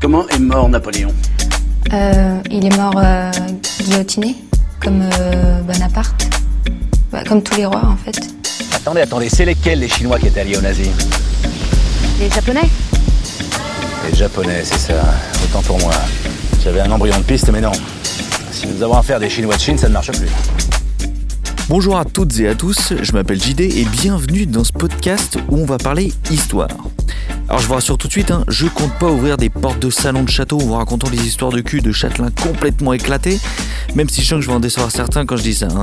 Comment est mort Napoléon Euh, il est mort euh, guillotiné, comme euh, Bonaparte. Bah, comme tous les rois, en fait. Attendez, attendez, c'est lesquels les Chinois qui étaient alliés aux nazis Les Japonais Les Japonais, c'est ça. Autant pour moi. J'avais un embryon de piste, mais non. Si nous avons affaire à des Chinois de Chine, ça ne marche plus. Bonjour à toutes et à tous, je m'appelle JD et bienvenue dans ce podcast où on va parler histoire. Alors je vous rassure tout de suite, hein, je compte pas ouvrir des portes de salon de château en vous racontant des histoires de cul de châtelains complètement éclatés, même si je sens que je vais en décevoir certains quand je dis ça. hein.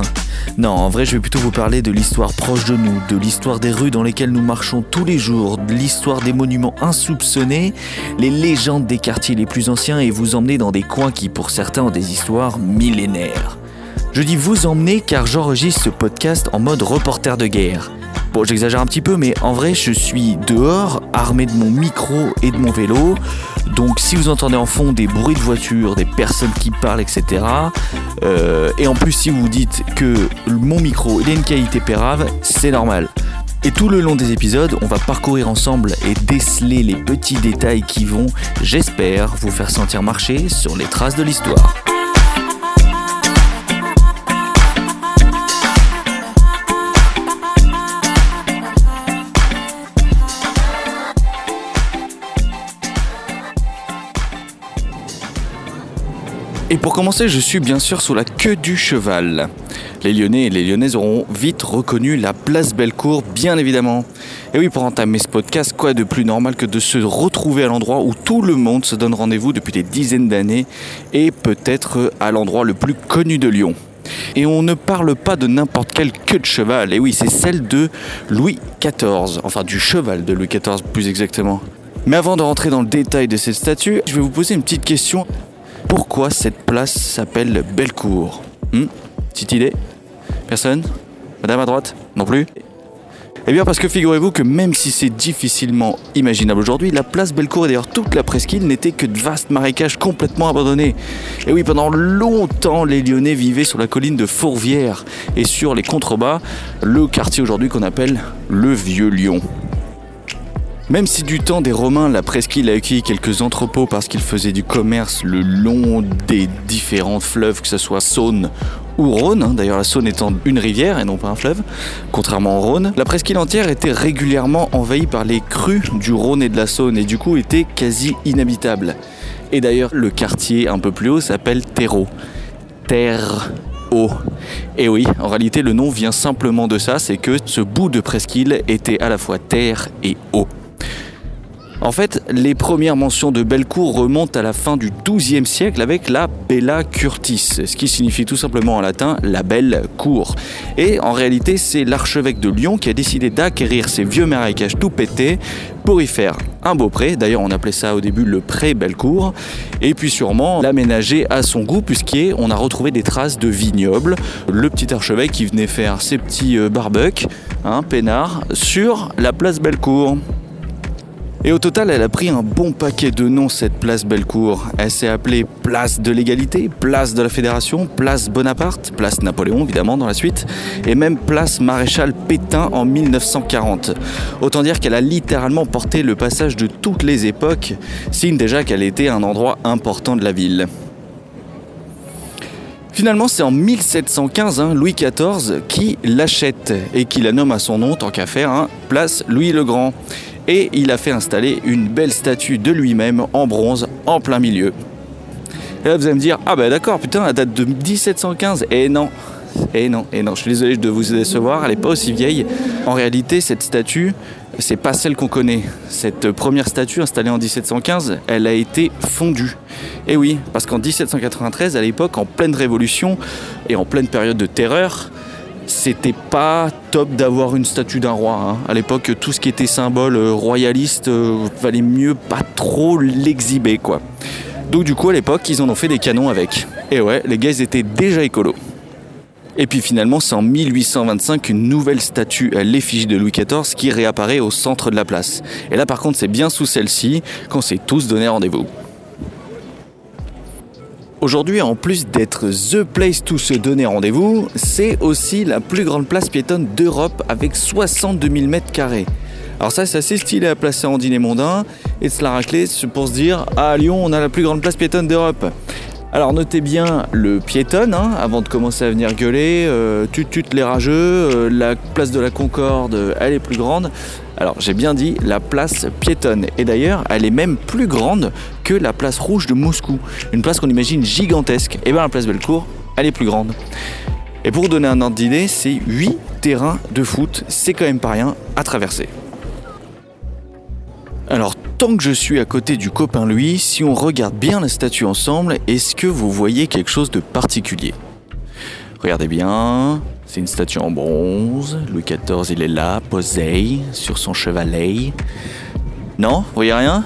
Non, en vrai je vais plutôt vous parler de l'histoire proche de nous, de l'histoire des rues dans lesquelles nous marchons tous les jours, de l'histoire des monuments insoupçonnés, les légendes des quartiers les plus anciens et vous emmener dans des coins qui pour certains ont des histoires millénaires. Je dis vous emmener car j'enregistre ce podcast en mode reporter de guerre. Bon, j'exagère un petit peu, mais en vrai, je suis dehors, armé de mon micro et de mon vélo. Donc, si vous entendez en fond des bruits de voiture, des personnes qui parlent, etc. euh, et en plus, si vous dites que mon micro il a une qualité pérave, c'est normal. Et tout le long des épisodes, on va parcourir ensemble et déceler les petits détails qui vont, j'espère, vous faire sentir marcher sur les traces de l'histoire. Et pour commencer, je suis bien sûr sous la queue du cheval. Les Lyonnais et les Lyonnaises auront vite reconnu la place Bellecour, bien évidemment. Et oui, pour entamer ce podcast, quoi de plus normal que de se retrouver à l'endroit où tout le monde se donne rendez-vous depuis des dizaines d'années et peut-être à l'endroit le plus connu de Lyon. Et on ne parle pas de n'importe quelle queue de cheval, et oui, c'est celle de Louis XIV, enfin du cheval de Louis XIV plus exactement. Mais avant de rentrer dans le détail de cette statue, je vais vous poser une petite question. Pourquoi cette place s'appelle Bellecour Hmm Petite idée Personne Madame à droite Non plus eh bien parce que figurez-vous que même si c'est difficilement imaginable aujourd'hui, la place Bellecour et d'ailleurs toute la presqu'île n'était que de vastes marécages complètement abandonnés. Et oui, pendant longtemps, les Lyonnais vivaient sur la colline de Fourvière et sur les contrebas, le quartier aujourd'hui qu'on appelle le Vieux Lyon. Même si du temps des Romains, la presqu'île a accueilli quelques entrepôts parce qu'ils faisaient du commerce le long des différents fleuves, que ce soit Saône ou Rhône, hein, d'ailleurs la Saône étant une rivière et non pas un fleuve, contrairement au Rhône, la presqu'île entière était régulièrement envahie par les crues du Rhône et de la Saône et du coup était quasi inhabitable. Et d'ailleurs le quartier un peu plus haut s'appelle Terreau. Terre eau. Et oui, en réalité le nom vient simplement de ça, c'est que ce bout de presqu'île était à la fois terre et eau. En fait, les premières mentions de Bellecour remontent à la fin du XIIe siècle avec la Bella Curtis, ce qui signifie tout simplement en latin la belle cour. Et en réalité, c'est l'archevêque de Lyon qui a décidé d'acquérir ces vieux marécages tout pétés pour y faire un beau pré. D'ailleurs, on appelait ça au début le pré Bellecour. Et puis sûrement l'aménager à son goût, puisqu'on a retrouvé des traces de vignobles. Le petit archevêque qui venait faire ses petits euh, barbecues, hein, peinards, sur la place Bellecour. Et au total, elle a pris un bon paquet de noms, cette place Bellecour. Elle s'est appelée Place de l'égalité, Place de la Fédération, Place Bonaparte, Place Napoléon évidemment dans la suite, et même Place Maréchal Pétain en 1940. Autant dire qu'elle a littéralement porté le passage de toutes les époques, signe déjà qu'elle était un endroit important de la ville. Finalement, c'est en 1715 hein, Louis XIV qui l'achète et qui la nomme à son nom, tant qu'à faire, hein, place Louis le Grand. Et il a fait installer une belle statue de lui-même en bronze en plein milieu. Et là, vous allez me dire, ah bah d'accord, putain, elle date de 1715. Et non, et non, et non, je suis désolé de vous décevoir, elle n'est pas aussi vieille. En réalité, cette statue, c'est pas celle qu'on connaît. Cette première statue installée en 1715, elle a été fondue. Et oui, parce qu'en 1793, à l'époque, en pleine révolution et en pleine période de terreur, c'était pas top d'avoir une statue d'un roi. hein. À l'époque, tout ce qui était symbole euh, royaliste euh, valait mieux pas trop l'exhiber, quoi. Donc du coup, à l'époque, ils en ont fait des canons avec. Et ouais, les gars, étaient déjà écolos. Et puis finalement, c'est en 1825 qu'une nouvelle statue à l'effigie de Louis XIV qui réapparaît au centre de la place. Et là, par contre, c'est bien sous celle-ci qu'on s'est tous donné rendez-vous. Aujourd'hui, en plus d'être The Place to se donner rendez-vous, c'est aussi la plus grande place piétonne d'Europe avec 62 000 mètres carrés. Alors ça, c'est assez stylé à placer en dîner mondain et de se la racler pour se dire à Lyon, on a la plus grande place piétonne d'Europe. Alors notez bien le piétonne hein, avant de commencer à venir gueuler. Euh, tut les rageux, euh, la place de la Concorde, elle est plus grande. Alors j'ai bien dit la place piétonne. Et d'ailleurs, elle est même plus grande que la place rouge de Moscou. Une place qu'on imagine gigantesque. Et bien la place Bellecour, elle est plus grande. Et pour donner un ordre d'idée, c'est 8 terrains de foot. C'est quand même pas rien à traverser. Tant que je suis à côté du copain Louis, si on regarde bien la statue ensemble, est-ce que vous voyez quelque chose de particulier? Regardez bien, c'est une statue en bronze. Louis XIV, il est là, posé, sur son chevalet. Non Vous voyez rien?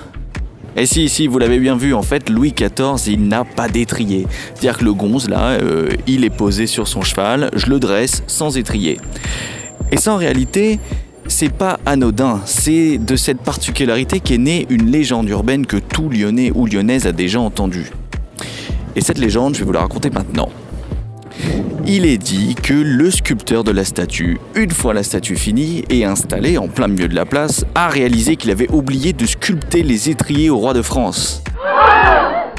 Et si, si, vous l'avez bien vu, en fait, Louis XIV, il n'a pas d'étrier. C'est-à-dire que le gonze, là, euh, il est posé sur son cheval, je le dresse sans étrier. Et ça, en réalité, c'est pas anodin, c'est de cette particularité qu'est née une légende urbaine que tout Lyonnais ou Lyonnaise a déjà entendue. Et cette légende, je vais vous la raconter maintenant. Il est dit que le sculpteur de la statue, une fois la statue finie et installée en plein milieu de la place, a réalisé qu'il avait oublié de sculpter les étriers au roi de France.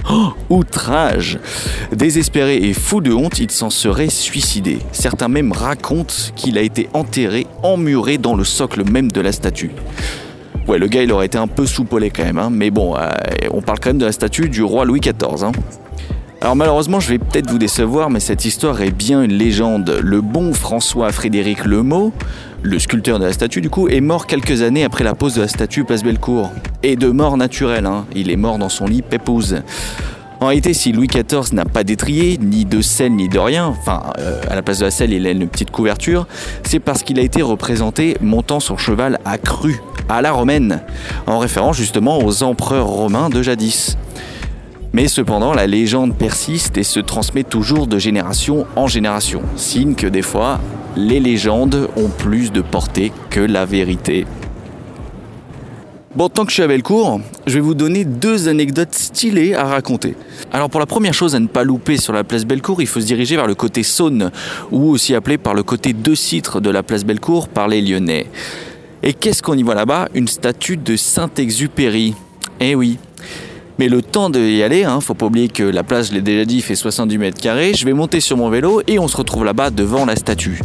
Oh, outrage Désespéré et fou de honte, il s'en serait suicidé. Certains même racontent qu'il a été enterré, emmuré dans le socle même de la statue. Ouais, le gars, il aurait été un peu soupolé quand même, hein. mais bon, euh, on parle quand même de la statue du roi Louis XIV. Hein. Alors malheureusement, je vais peut-être vous décevoir, mais cette histoire est bien une légende. Le bon François Frédéric Lemot, le sculpteur de la statue du coup, est mort quelques années après la pose de la statue Place Bellecour. Et de mort naturelle, hein. il est mort dans son lit pépouze. En réalité, si Louis XIV n'a pas d'étrier, ni de selle, ni de rien, enfin, euh, à la place de la selle, il a une petite couverture, c'est parce qu'il a été représenté montant son cheval à cru, à la romaine, en référence justement aux empereurs romains de jadis. Mais cependant, la légende persiste et se transmet toujours de génération en génération, signe que des fois, les légendes ont plus de portée que la vérité. Bon, tant que je suis à Bellecour, je vais vous donner deux anecdotes stylées à raconter. Alors pour la première chose à ne pas louper sur la place Bellecour, il faut se diriger vers le côté Saône, ou aussi appelé par le côté de Citre de la place Bellecour par les Lyonnais. Et qu'est-ce qu'on y voit là-bas? Une statue de Saint-Exupéry. Eh oui, mais le temps d'y aller, hein, faut pas oublier que la place, je l'ai déjà dit, fait 70 mètres carrés. Je vais monter sur mon vélo et on se retrouve là-bas devant la statue.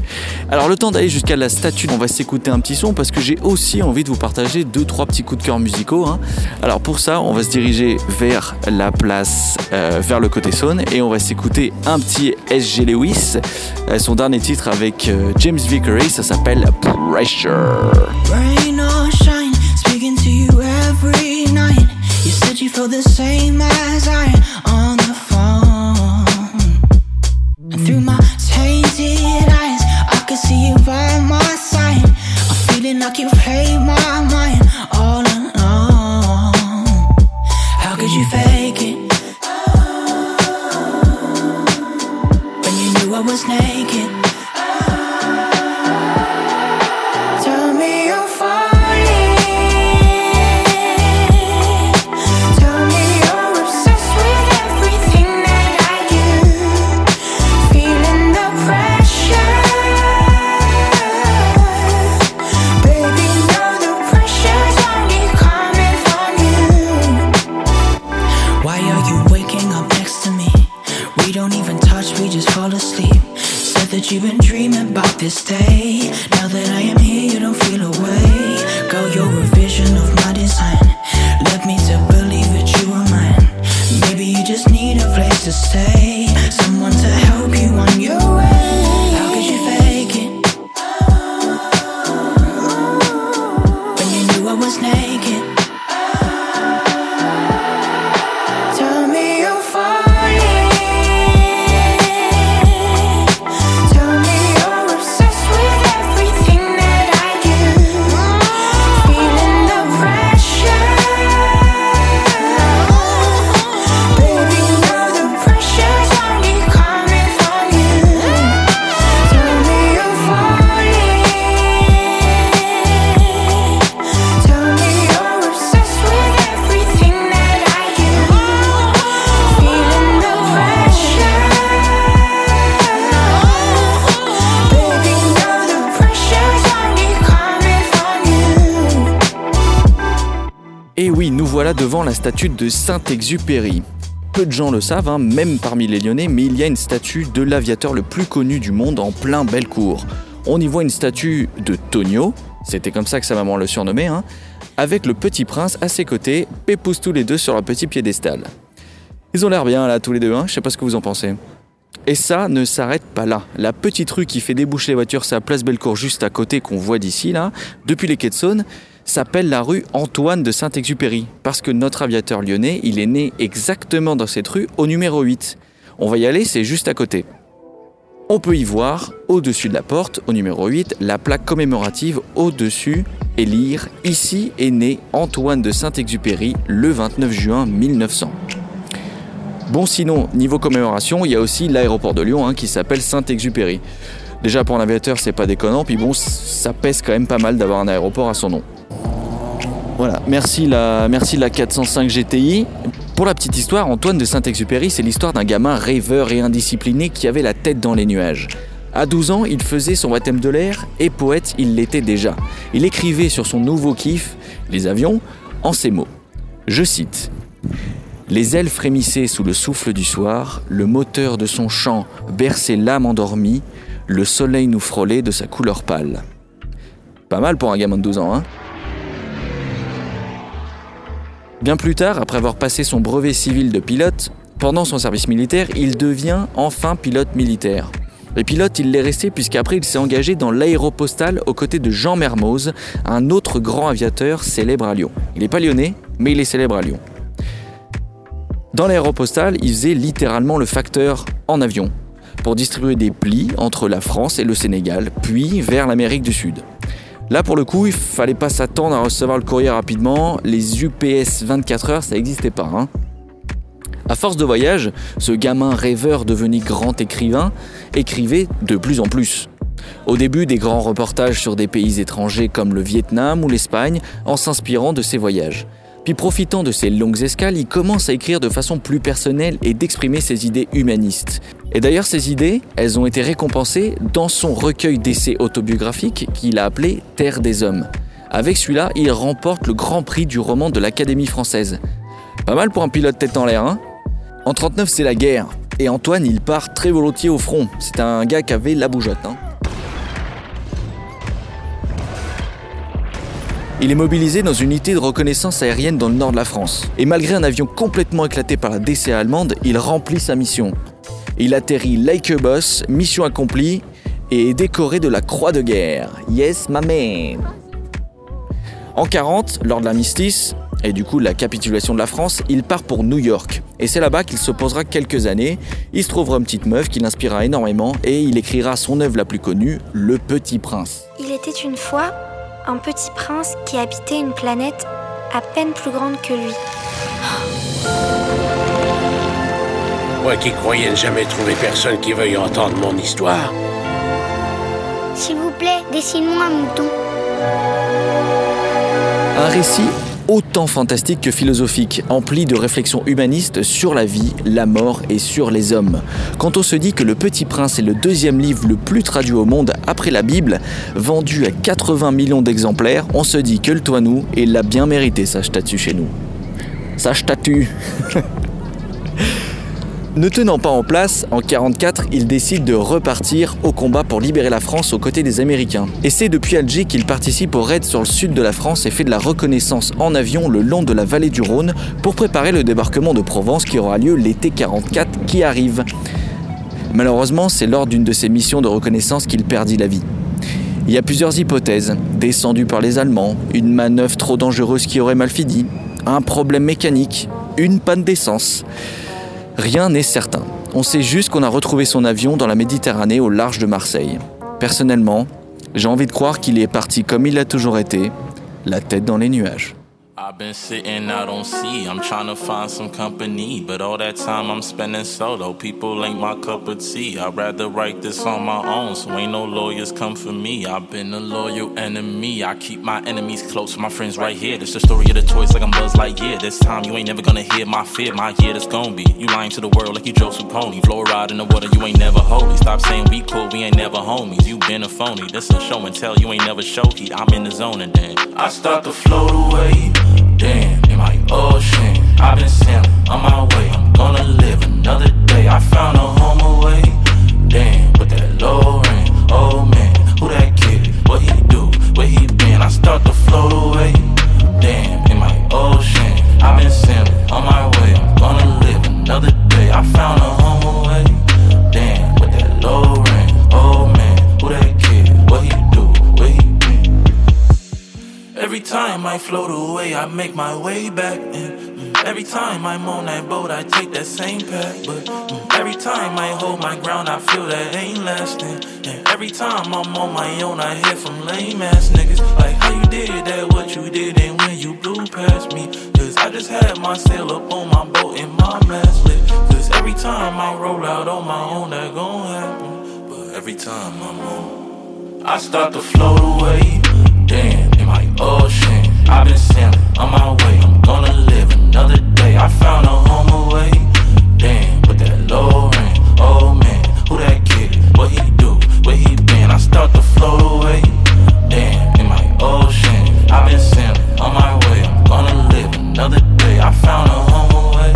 Alors le temps d'aller jusqu'à la statue, on va s'écouter un petit son parce que j'ai aussi envie de vous partager deux trois petits coups de cœur musicaux. Hein. Alors pour ça, on va se diriger vers la place, euh, vers le côté Saône et on va s'écouter un petit SG Lewis, euh, son dernier titre avec euh, James Vickery, ça s'appelle Pressure. Or shine, speaking to you every night. You said you feel the same as I on the phone. And through my tainted eyes, I can see you by my side. I'm feeling like you play my mind all along. How could you fake it? When you knew I was naked. Statue de Saint-Exupéry. Peu de gens le savent, hein, même parmi les Lyonnais, mais il y a une statue de l'aviateur le plus connu du monde en plein Bellecour. On y voit une statue de Tonio, c'était comme ça que sa maman le surnommait, hein, avec le petit prince à ses côtés, pépoussent tous les deux sur leur petit piédestal. Ils ont l'air bien là tous les deux, hein, je sais pas ce que vous en pensez. Et ça ne s'arrête pas là. La petite rue qui fait déboucher les voitures, c'est la place Bellecour juste à côté qu'on voit d'ici là, depuis les quais de Saône, s'appelle la rue Antoine de Saint-Exupéry. Parce que notre aviateur lyonnais, il est né exactement dans cette rue au numéro 8. On va y aller, c'est juste à côté. On peut y voir, au-dessus de la porte, au numéro 8, la plaque commémorative au-dessus et lire Ici est né Antoine de Saint-Exupéry le 29 juin 1900. Bon, sinon, niveau commémoration, il y a aussi l'aéroport de Lyon hein, qui s'appelle Saint-Exupéry. Déjà pour un aviateur, c'est pas déconnant, puis bon, ça pèse quand même pas mal d'avoir un aéroport à son nom. Voilà, merci la, merci la 405 GTI. Pour la petite histoire, Antoine de Saint-Exupéry, c'est l'histoire d'un gamin rêveur et indiscipliné qui avait la tête dans les nuages. À 12 ans, il faisait son baptême de l'air et poète, il l'était déjà. Il écrivait sur son nouveau kiff, les avions, en ces mots. Je cite les ailes frémissaient sous le souffle du soir, le moteur de son chant berçait l'âme endormie, le soleil nous frôlait de sa couleur pâle. Pas mal pour un gamin de 12 ans, hein Bien plus tard, après avoir passé son brevet civil de pilote, pendant son service militaire, il devient enfin pilote militaire. Et pilote, il l'est resté puisqu'après il s'est engagé dans l'aéropostale aux côtés de Jean Mermoz, un autre grand aviateur célèbre à Lyon. Il n'est pas lyonnais, mais il est célèbre à Lyon. Dans l'aéropostale, il faisait littéralement le facteur en avion pour distribuer des plis entre la France et le Sénégal, puis vers l'Amérique du Sud. Là, pour le coup, il fallait pas s'attendre à recevoir le courrier rapidement. Les UPS 24 heures, ça n'existait pas. Hein. À force de voyage, ce gamin rêveur devenu grand écrivain écrivait de plus en plus. Au début, des grands reportages sur des pays étrangers comme le Vietnam ou l'Espagne en s'inspirant de ses voyages. Puis profitant de ces longues escales, il commence à écrire de façon plus personnelle et d'exprimer ses idées humanistes. Et d'ailleurs, ces idées, elles ont été récompensées dans son recueil d'essais autobiographiques qu'il a appelé Terre des Hommes. Avec celui-là, il remporte le grand prix du roman de l'Académie française. Pas mal pour un pilote tête en l'air, hein? En 39, c'est la guerre. Et Antoine, il part très volontiers au front. C'est un gars qui avait la bougeotte, hein Il est mobilisé dans une unité de reconnaissance aérienne dans le nord de la France. Et malgré un avion complètement éclaté par la DCA allemande, il remplit sa mission. Il atterrit like boss, mission accomplie, et est décoré de la croix de guerre. Yes, ma man. En 40, lors de l'armistice, et du coup la capitulation de la France, il part pour New York. Et c'est là-bas qu'il se posera quelques années. Il se trouvera une petite meuf qui l'inspirera énormément et il écrira son œuvre la plus connue, Le Petit Prince. Il était une fois un petit prince qui habitait une planète à peine plus grande que lui. Moi qui croyais ne jamais trouver personne qui veuille entendre mon histoire. S'il vous plaît, dessine-moi un mouton. Un récit autant fantastique que philosophique, empli de réflexions humanistes sur la vie, la mort et sur les hommes. Quand on se dit que Le Petit Prince est le deuxième livre le plus traduit au monde après la Bible, vendu à 80 millions d'exemplaires, on se dit que le Toinou, il l'a bien mérité sa statue chez nous. Sa statue Ne tenant pas en place, en 44, il décide de repartir au combat pour libérer la France aux côtés des Américains. Et c'est depuis Alger qu'il participe au raid sur le sud de la France et fait de la reconnaissance en avion le long de la vallée du Rhône pour préparer le débarquement de Provence qui aura lieu l'été 44 qui arrive. Malheureusement, c'est lors d'une de ses missions de reconnaissance qu'il perdit la vie. Il y a plusieurs hypothèses. Descendu par les Allemands, une manœuvre trop dangereuse qui aurait mal fini, un problème mécanique, une panne d'essence. Rien n'est certain. On sait juste qu'on a retrouvé son avion dans la Méditerranée au large de Marseille. Personnellement, j'ai envie de croire qu'il est parti comme il a toujours été, la tête dans les nuages. I've been sitting out on sea, I'm trying to find some company, but all that time I'm spending solo. People ain't my cup of tea. I'd rather write this on my own, so ain't no lawyers come for me. I've been a loyal enemy. I keep my enemies close, my friends right here. This the story of the choice, like I'm Buzz Lightyear. This time you ain't never gonna hear my fear, my year that's gonna be. You lying to the world like you Joseph Pony. Fluoride in the water, you ain't never holy. Stop saying we cool, we ain't never homies. You been a phony. This a show and tell, you ain't never show heat. I'm in the zone and then I start to float away. Damn, in my ocean. I've been sailing on my way. I'm gonna live another day. I found a home away. Damn, with that low ring. Oh man, who that kid? What he do? Where he been? I start to float away. Damn, in my ocean. I've been sailing on my way. I'm gonna live another day. I found a time I float away, I make my way back. And every time I'm on that boat, I take that same path. But mm, every time I hold my ground, I feel that ain't lasting. And every time I'm on my own, I hear from lame ass niggas like how you did that, what you did, and when you blew past me. Cause I just had my sail up on my boat and my mast lit. Cause every time I roll out on my own, that gon' happen. But every time I'm on. I start to float away. Damn, ocean. Oh, I've been sailing on my way. I'm gonna live another day. I found a home away. Damn, with that low ring. Oh man, who that kid? What he do? Where he been? I start to float away. Damn, in my ocean. I've been sailing on my way. I'm gonna live another day. I found a home away.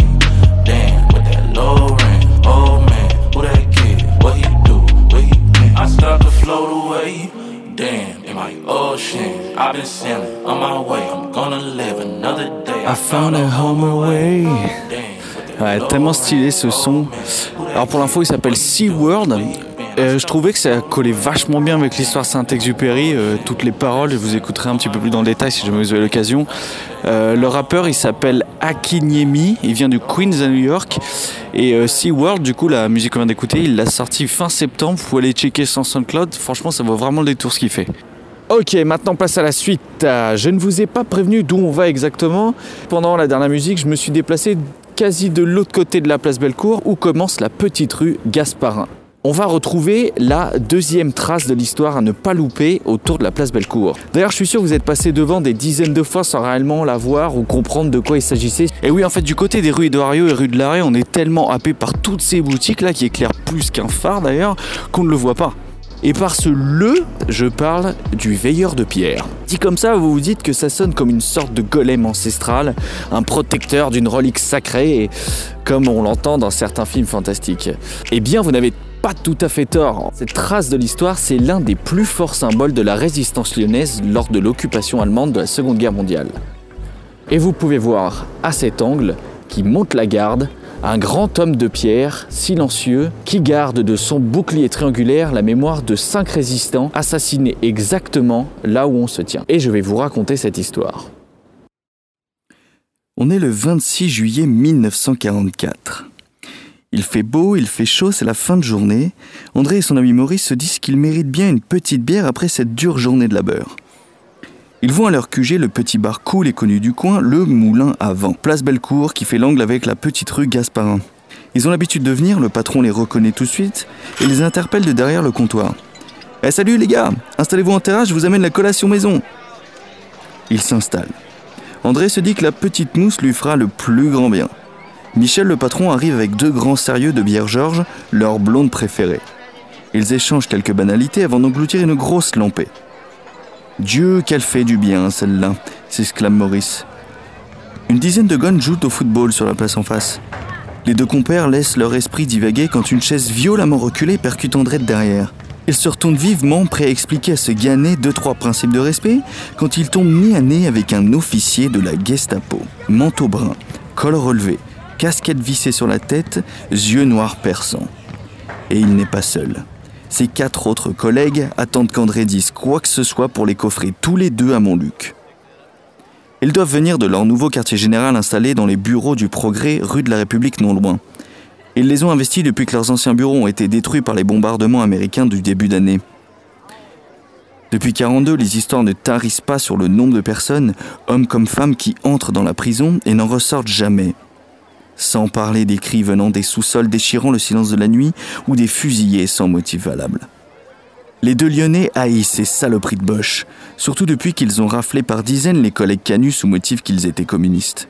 Damn, with that low ring. Oh man, who that kid? What he do? Where he been? I start to float away. Damn, in my ocean. I've been sailing on my way. I'm gonna live another day. I found a home away. Ouais, tellement stylé ce son. Alors pour l'info, il s'appelle SeaWorld. Euh, je trouvais que ça collait vachement bien avec l'histoire Saint-Exupéry, euh, toutes les paroles, je vous écouterai un petit peu plus dans le détail si jamais vous avez l'occasion. Euh, le rappeur il s'appelle Akinyemi, il vient du Queens à New York. Et euh, SeaWorld, du coup la musique qu'on vient d'écouter, il l'a sorti fin septembre, vous pouvez aller checker son SoundCloud, franchement ça vaut vraiment le détour ce qu'il fait. Ok, maintenant place à la suite. Euh, Je ne vous ai pas prévenu d'où on va exactement. Pendant la dernière musique, je me suis déplacé quasi de l'autre côté de la place Bellecour où commence la petite rue Gasparin. On va retrouver la deuxième trace de l'histoire à ne pas louper autour de la place Bellecour. D'ailleurs, je suis sûr que vous êtes passé devant des dizaines de fois sans réellement la voir ou comprendre de quoi il s'agissait. Et oui, en fait, du côté des rues Eduario et rue de l'Arrêt, on est tellement happé par toutes ces boutiques là qui éclairent plus qu'un phare d'ailleurs qu'on ne le voit pas. Et par ce le, je parle du veilleur de pierre. Dit comme ça, vous vous dites que ça sonne comme une sorte de golem ancestral, un protecteur d'une relique sacrée, comme on l'entend dans certains films fantastiques. Eh bien, vous n'avez pas tout à fait tort. Cette trace de l'histoire, c'est l'un des plus forts symboles de la résistance lyonnaise lors de l'occupation allemande de la Seconde Guerre mondiale. Et vous pouvez voir à cet angle, qui monte la garde, un grand homme de pierre, silencieux, qui garde de son bouclier triangulaire la mémoire de cinq résistants assassinés exactement là où on se tient. Et je vais vous raconter cette histoire. On est le 26 juillet 1944. Il fait beau, il fait chaud, c'est la fin de journée. André et son ami Maurice se disent qu'ils méritent bien une petite bière après cette dure journée de labeur. Ils vont à leur QG, le petit bar cool et connu du coin, le Moulin à Vent, place Bellecour, qui fait l'angle avec la petite rue Gasparin. Ils ont l'habitude de venir, le patron les reconnaît tout de suite et les interpelle de derrière le comptoir. Eh salut les gars, installez-vous en terrasse, je vous amène la collation maison. Ils s'installent. André se dit que la petite mousse lui fera le plus grand bien. Michel le patron arrive avec deux grands sérieux de bière Georges, leur blonde préférée. Ils échangent quelques banalités avant d'engloutir une grosse lampée. Dieu, qu'elle fait du bien, celle-là, s'exclame Maurice. Une dizaine de gones jouent au football sur la place en face. Les deux compères laissent leur esprit divaguer quand une chaise violemment reculée percute André de derrière. Ils se retournent vivement, prêts à expliquer à ce ganet deux trois principes de respect, quand ils tombent nez à nez avec un officier de la Gestapo. Manteau brun, col relevé, casquette vissée sur la tête, yeux noirs perçants. Et il n'est pas seul. Ses quatre autres collègues attendent qu'André dise quoi que ce soit pour les coffrer tous les deux à Montluc. Ils doivent venir de leur nouveau quartier général installé dans les bureaux du Progrès, rue de la République non loin. Ils les ont investis depuis que leurs anciens bureaux ont été détruits par les bombardements américains du début d'année. Depuis 42, les histoires ne tarissent pas sur le nombre de personnes, hommes comme femmes, qui entrent dans la prison et n'en ressortent jamais. Sans parler des cris venant des sous-sols déchirant le silence de la nuit ou des fusillés sans motif valable. Les deux Lyonnais haïssent ces saloperies de Bosch, surtout depuis qu'ils ont raflé par dizaines les collègues canus sous motif qu'ils étaient communistes.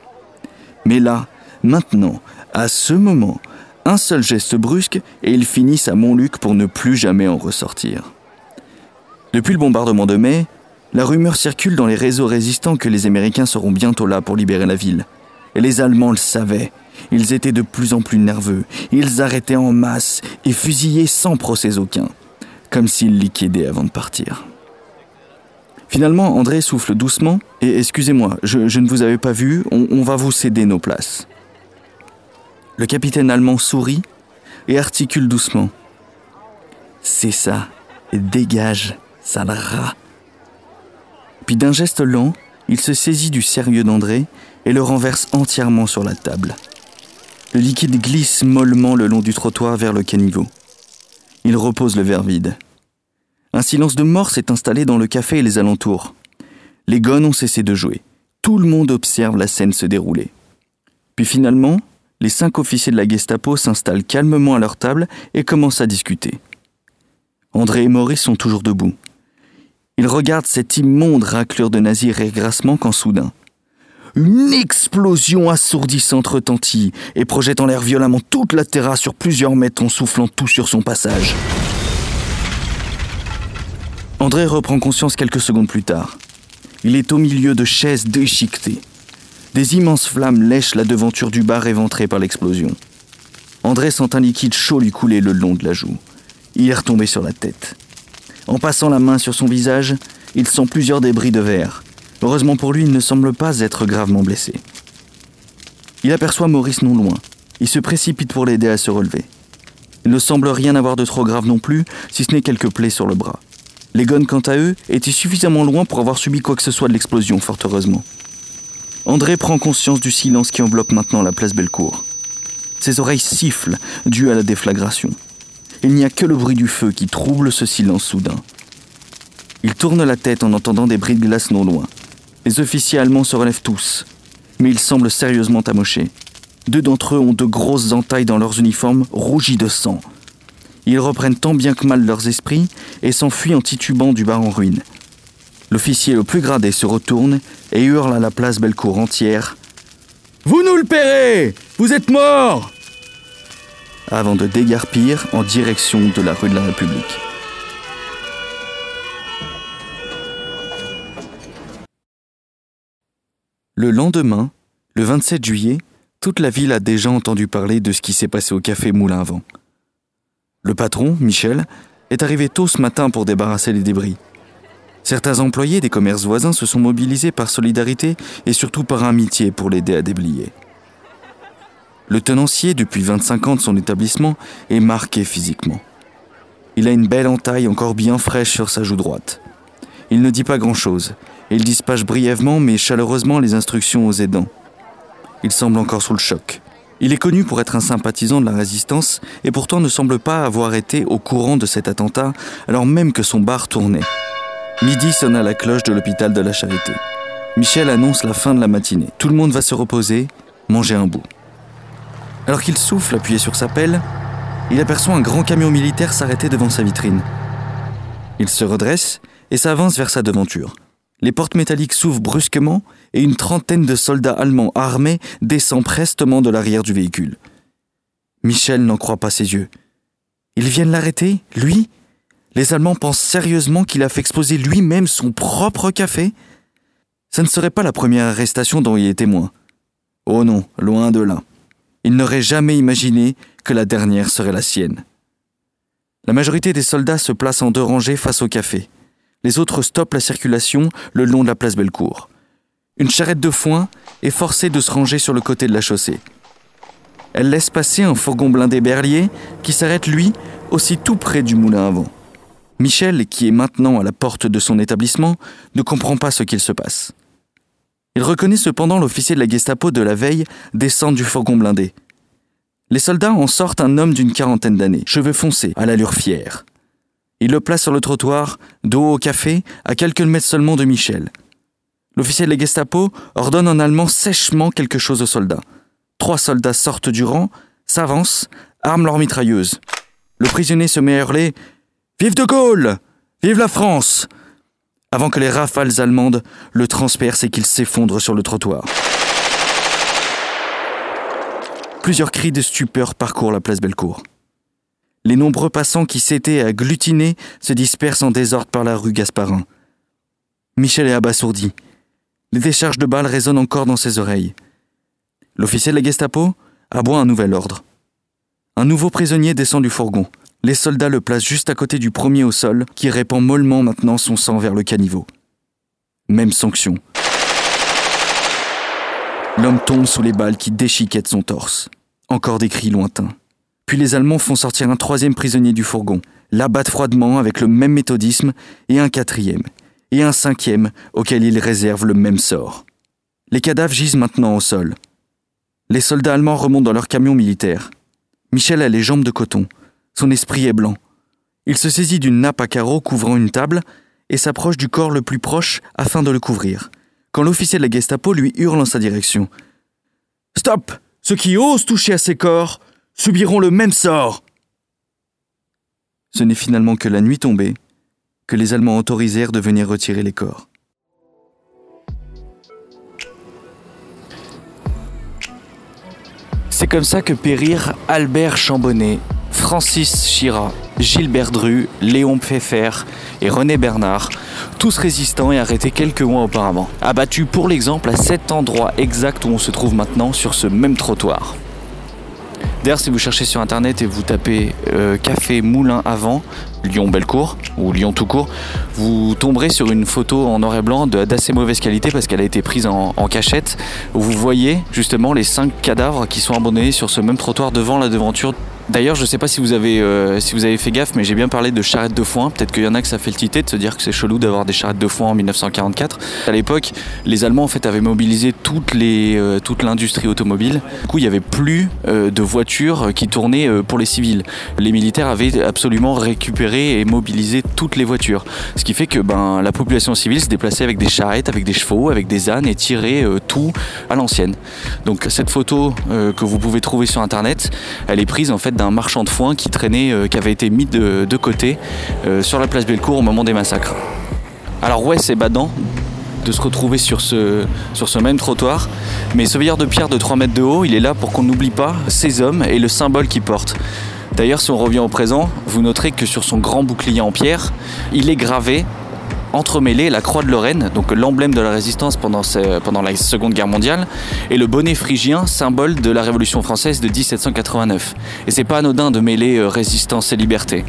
Mais là, maintenant, à ce moment, un seul geste brusque et ils finissent à Montluc pour ne plus jamais en ressortir. Depuis le bombardement de mai, La rumeur circule dans les réseaux résistants que les Américains seront bientôt là pour libérer la ville. Et les Allemands le savaient. Ils étaient de plus en plus nerveux. Ils arrêtaient en masse et fusillaient sans procès aucun, comme s'ils liquidaient avant de partir. Finalement, André souffle doucement et excusez-moi, je, ne vous avais pas vu, on, va vous céder nos places. Le capitaine allemand sourit et articule doucement. C'est ça, dégage, sale rat. Puis d'un geste lent, il se saisit du sérieux d'André et le renverse entièrement sur la table. Le liquide glisse mollement le long du trottoir vers le caniveau. Il repose le verre vide. Un silence de mort s'est installé dans le café et les alentours. Les gones ont cessé de jouer. Tout le monde observe la scène se dérouler. Puis finalement, les cinq officiers de la Gestapo s'installent calmement à leur table et commencent à discuter. André et Maurice sont toujours debout. Ils regardent cette immonde raclure de nazis régrassement quand soudain, une explosion assourdissante retentit et projette en l'air violemment toute la terrasse sur plusieurs mètres en soufflant tout sur son passage. André reprend conscience quelques secondes plus tard. Il est au milieu de chaises déchiquetées. Des immenses flammes lèchent la devanture du bar éventré par l'explosion. André sent un liquide chaud lui couler le long de la joue. Il est retombé sur la tête. En passant la main sur son visage, il sent plusieurs débris de verre. Heureusement pour lui, il ne semble pas être gravement blessé. Il aperçoit Maurice non loin. Il se précipite pour l'aider à se relever. Il ne semble rien avoir de trop grave non plus, si ce n'est quelques plaies sur le bras. Les gones, quant à eux, étaient suffisamment loin pour avoir subi quoi que ce soit de l'explosion, fort heureusement. André prend conscience du silence qui enveloppe maintenant la place Bellecour. Ses oreilles sifflent, dues à la déflagration. Il n'y a que le bruit du feu qui trouble ce silence soudain. Il tourne la tête en entendant des bris de glace non loin. Les officiers allemands se relèvent tous, mais ils semblent sérieusement amochés. Deux d'entre eux ont de grosses entailles dans leurs uniformes rougis de sang. Ils reprennent tant bien que mal leurs esprits et s'enfuient en titubant du bar en ruine. L'officier le plus gradé se retourne et hurle à la place Bellecour entière Vous nous le paierez Vous êtes morts avant de dégarpir en direction de la rue de la République. Le lendemain, le 27 juillet, toute la ville a déjà entendu parler de ce qui s'est passé au café Moulin à Vent. Le patron, Michel, est arrivé tôt ce matin pour débarrasser les débris. Certains employés des commerces voisins se sont mobilisés par solidarité et surtout par amitié pour l'aider à déblayer. Le tenancier, depuis 25 ans de son établissement, est marqué physiquement. Il a une belle entaille encore bien fraîche sur sa joue droite. Il ne dit pas grand-chose, il dispatche brièvement mais chaleureusement les instructions aux aidants. Il semble encore sous le choc. Il est connu pour être un sympathisant de la résistance et pourtant ne semble pas avoir été au courant de cet attentat alors même que son bar tournait. Midi sonne à la cloche de l'hôpital de la Charité. Michel annonce la fin de la matinée. Tout le monde va se reposer, manger un bout. Alors qu'il souffle appuyé sur sa pelle, il aperçoit un grand camion militaire s'arrêter devant sa vitrine. Il se redresse et s'avance vers sa devanture. Les portes métalliques s'ouvrent brusquement et une trentaine de soldats allemands armés descend prestement de l'arrière du véhicule. Michel n'en croit pas ses yeux. Ils viennent l'arrêter, lui? Les Allemands pensent sérieusement qu'il a fait exploser lui-même son propre café? Ce ne serait pas la première arrestation dont il est témoin. Oh non, loin de là. Il n'aurait jamais imaginé que la dernière serait la sienne. La majorité des soldats se placent en deux rangées face au café. Les autres stoppent la circulation le long de la place Bellecour. Une charrette de foin est forcée de se ranger sur le côté de la chaussée. Elle laisse passer un fourgon blindé berlier qui s'arrête, lui, aussi tout près du moulin à vent. Michel, qui est maintenant à la porte de son établissement, ne comprend pas ce qu'il se passe. Il reconnaît cependant l'officier de la Gestapo de la veille descendre du fourgon blindé. Les soldats en sortent un homme d'une quarantaine d'années, cheveux foncés, à l'allure fière. Il le place sur le trottoir, dos au café, à quelques mètres seulement de Michel. L'officier de la Gestapo ordonne en allemand sèchement quelque chose aux soldats. Trois soldats sortent du rang, s'avancent, arment leurs mitrailleuses. Le prisonnier se met à hurler Vive de Gaulle Vive la France avant que les rafales allemandes le transpercent et qu'il s'effondre sur le trottoir. Plusieurs cris de stupeur parcourent la place Bellecour. Les nombreux passants qui s'étaient agglutinés se dispersent en désordre par la rue Gasparin. Michel est abasourdi. Les décharges de balles résonnent encore dans ses oreilles. L'officier de la Gestapo aboie un nouvel ordre. Un nouveau prisonnier descend du fourgon. Les soldats le placent juste à côté du premier au sol, qui répand mollement maintenant son sang vers le caniveau. Même sanction. L'homme tombe sous les balles qui déchiquettent son torse. Encore des cris lointains. Puis les Allemands font sortir un troisième prisonnier du fourgon, l'abattent froidement avec le même méthodisme, et un quatrième, et un cinquième auquel ils réservent le même sort. Les cadavres gisent maintenant au sol. Les soldats allemands remontent dans leur camion militaire. Michel a les jambes de coton. Son esprit est blanc. Il se saisit d'une nappe à carreaux couvrant une table et s'approche du corps le plus proche afin de le couvrir, quand l'officier de la Gestapo lui hurle en sa direction. Stop Ceux qui osent toucher à ces corps subiront le même sort Ce n'est finalement que la nuit tombée que les Allemands autorisèrent de venir retirer les corps. C'est comme ça que périrent Albert Chambonnet, Francis Chira, Gilbert Dru, Léon Pfeffer et René Bernard, tous résistants et arrêtés quelques mois auparavant, abattus pour l'exemple à cet endroit exact où on se trouve maintenant sur ce même trottoir. D'ailleurs, si vous cherchez sur internet et vous tapez euh, café moulin avant, Lyon Bellecour ou Lyon tout court, vous tomberez sur une photo en noir et blanc d'assez mauvaise qualité parce qu'elle a été prise en, en cachette, où vous voyez justement les cinq cadavres qui sont abandonnés sur ce même trottoir devant la devanture. D'ailleurs, je sais pas si vous avez euh, si vous avez fait gaffe, mais j'ai bien parlé de charrettes de foin. Peut-être qu'il y en a que ça fait le titer de se dire que c'est chelou d'avoir des charrettes de foin en 1944. À l'époque, les Allemands en fait avaient mobilisé euh, toute l'industrie automobile. Du coup, il y avait plus euh, de voitures qui tournaient pour les civils. Les militaires avaient absolument récupéré et mobilisé toutes les voitures. Ce qui fait que ben la population civile se déplaçait avec des charrettes, avec des chevaux, avec des ânes et tirait tout à l'ancienne. Donc cette photo que vous pouvez trouver sur internet, elle est prise en fait d'un marchand de foin qui traînait, euh, qui avait été mis de, côté euh, sur la place Bellecour au moment des massacres. Alors ouais, c'est badant de se retrouver sur ce, sur ce même trottoir, mais ce veilleur de pierre de 3 mètres de haut, il est là pour qu'on n'oublie pas ces hommes et le symbole qu'ils portent. D'ailleurs, si on revient au présent, vous noterez que sur son grand bouclier en pierre, il est gravé entremêlé la croix de Lorraine, donc l'emblème de la résistance pendant, la Seconde Guerre mondiale, et le bonnet phrygien, symbole de la Révolution française de 1789. Et c'est pas anodin de mêler euh, résistance et liberté.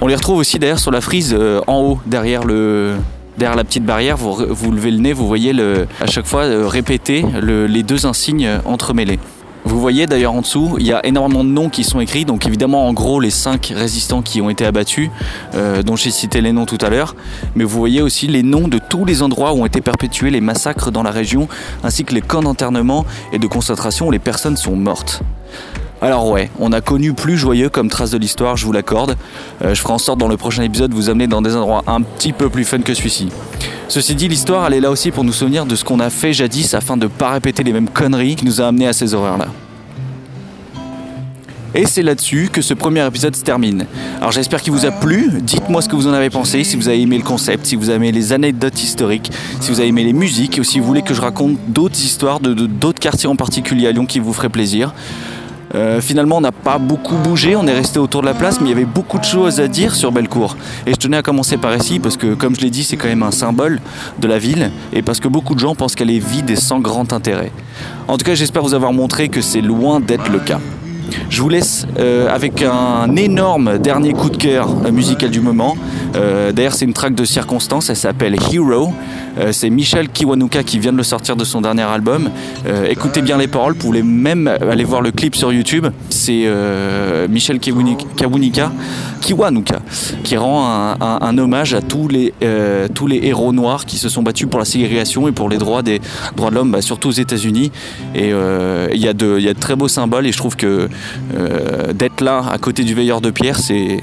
On les retrouve aussi d'ailleurs sur la frise euh, en haut, derrière la petite barrière, vous, levez le nez, vous voyez à chaque fois euh, répéter le- les deux insignes entremêlés. Vous voyez d'ailleurs en dessous, il y a énormément de noms qui sont écrits, donc évidemment en gros les cinq résistants qui ont été abattus, euh, dont j'ai cité les noms tout à l'heure, mais vous voyez aussi les noms de tous les endroits où ont été perpétués les massacres dans la région, ainsi que les camps d'internement et de concentration où les personnes sont mortes. Alors ouais, on a connu plus joyeux comme trace de l'histoire, je vous l'accorde. Euh, je ferai en sorte dans le prochain épisode de vous amener dans des endroits un petit peu plus fun que celui-ci. Ceci dit, l'histoire, elle est là aussi pour nous souvenir de ce qu'on a fait jadis afin de ne pas répéter les mêmes conneries qui nous a amenés à ces horreurs-là. Et c'est là-dessus que ce premier épisode se termine. Alors j'espère qu'il vous a plu. Dites-moi ce que vous en avez pensé, si vous avez aimé le concept, si vous avez aimé les anecdotes historiques, si vous avez aimé les musiques, ou si vous voulez que je raconte d'autres histoires de d'autres quartiers en particulier à Lyon qui vous feraient plaisir. Euh, finalement, on n'a pas beaucoup bougé, on est resté autour de la place, mais il y avait beaucoup de choses à dire sur Bellecour. Et je tenais à commencer par ici, parce que, comme je l'ai dit, c'est quand même un symbole de la ville, et parce que beaucoup de gens pensent qu'elle est vide et sans grand intérêt. En tout cas, j'espère vous avoir montré que c'est loin d'être le cas. Je vous laisse euh, avec un énorme dernier coup de cœur musical du moment. Euh, D'ailleurs, c'est une track de circonstance, elle s'appelle Hero. Euh, c'est Michel Kiwanuka qui vient de le sortir de son dernier album. Euh, écoutez bien les paroles, vous pouvez même aller voir le clip sur YouTube. C'est Michel Kiwanuka, Kiwanuka, qui rend un, hommage à tous les, héros noirs qui se sont battus pour la ségrégation et pour les droits des droits de l'homme, bah, surtout aux États-Unis. Et il y, a de- très beaux symboles et je trouve que d'être là à côté du veilleur de pierre, c'est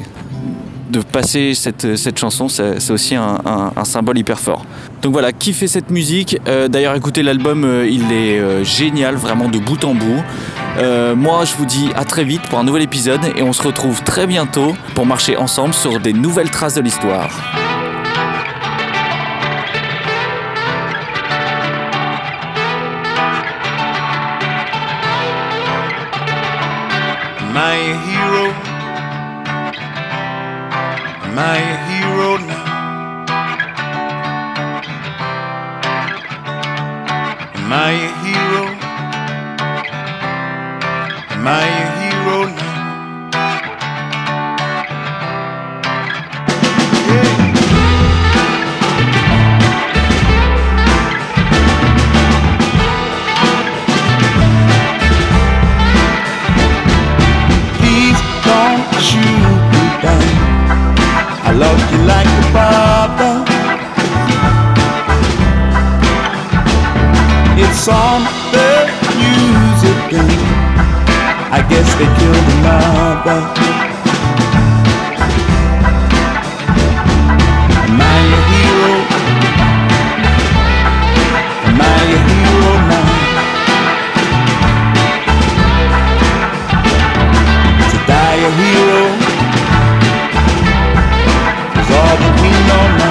de passer cette, chanson, c'est aussi un, symbole hyper fort. Donc voilà, kiffez cette musique. Euh, D'ailleurs, écoutez l'album, euh, il est euh, génial, vraiment de bout en bout. Moi, je vous dis à très vite pour un nouvel épisode et on se retrouve très bientôt pour marcher ensemble sur des nouvelles traces de l'histoire. My hero now. Am I a hero? Am I a hero now? Please guess they killed the mother. Am I a hero? Am I a hero now? To die a hero is all that we know now.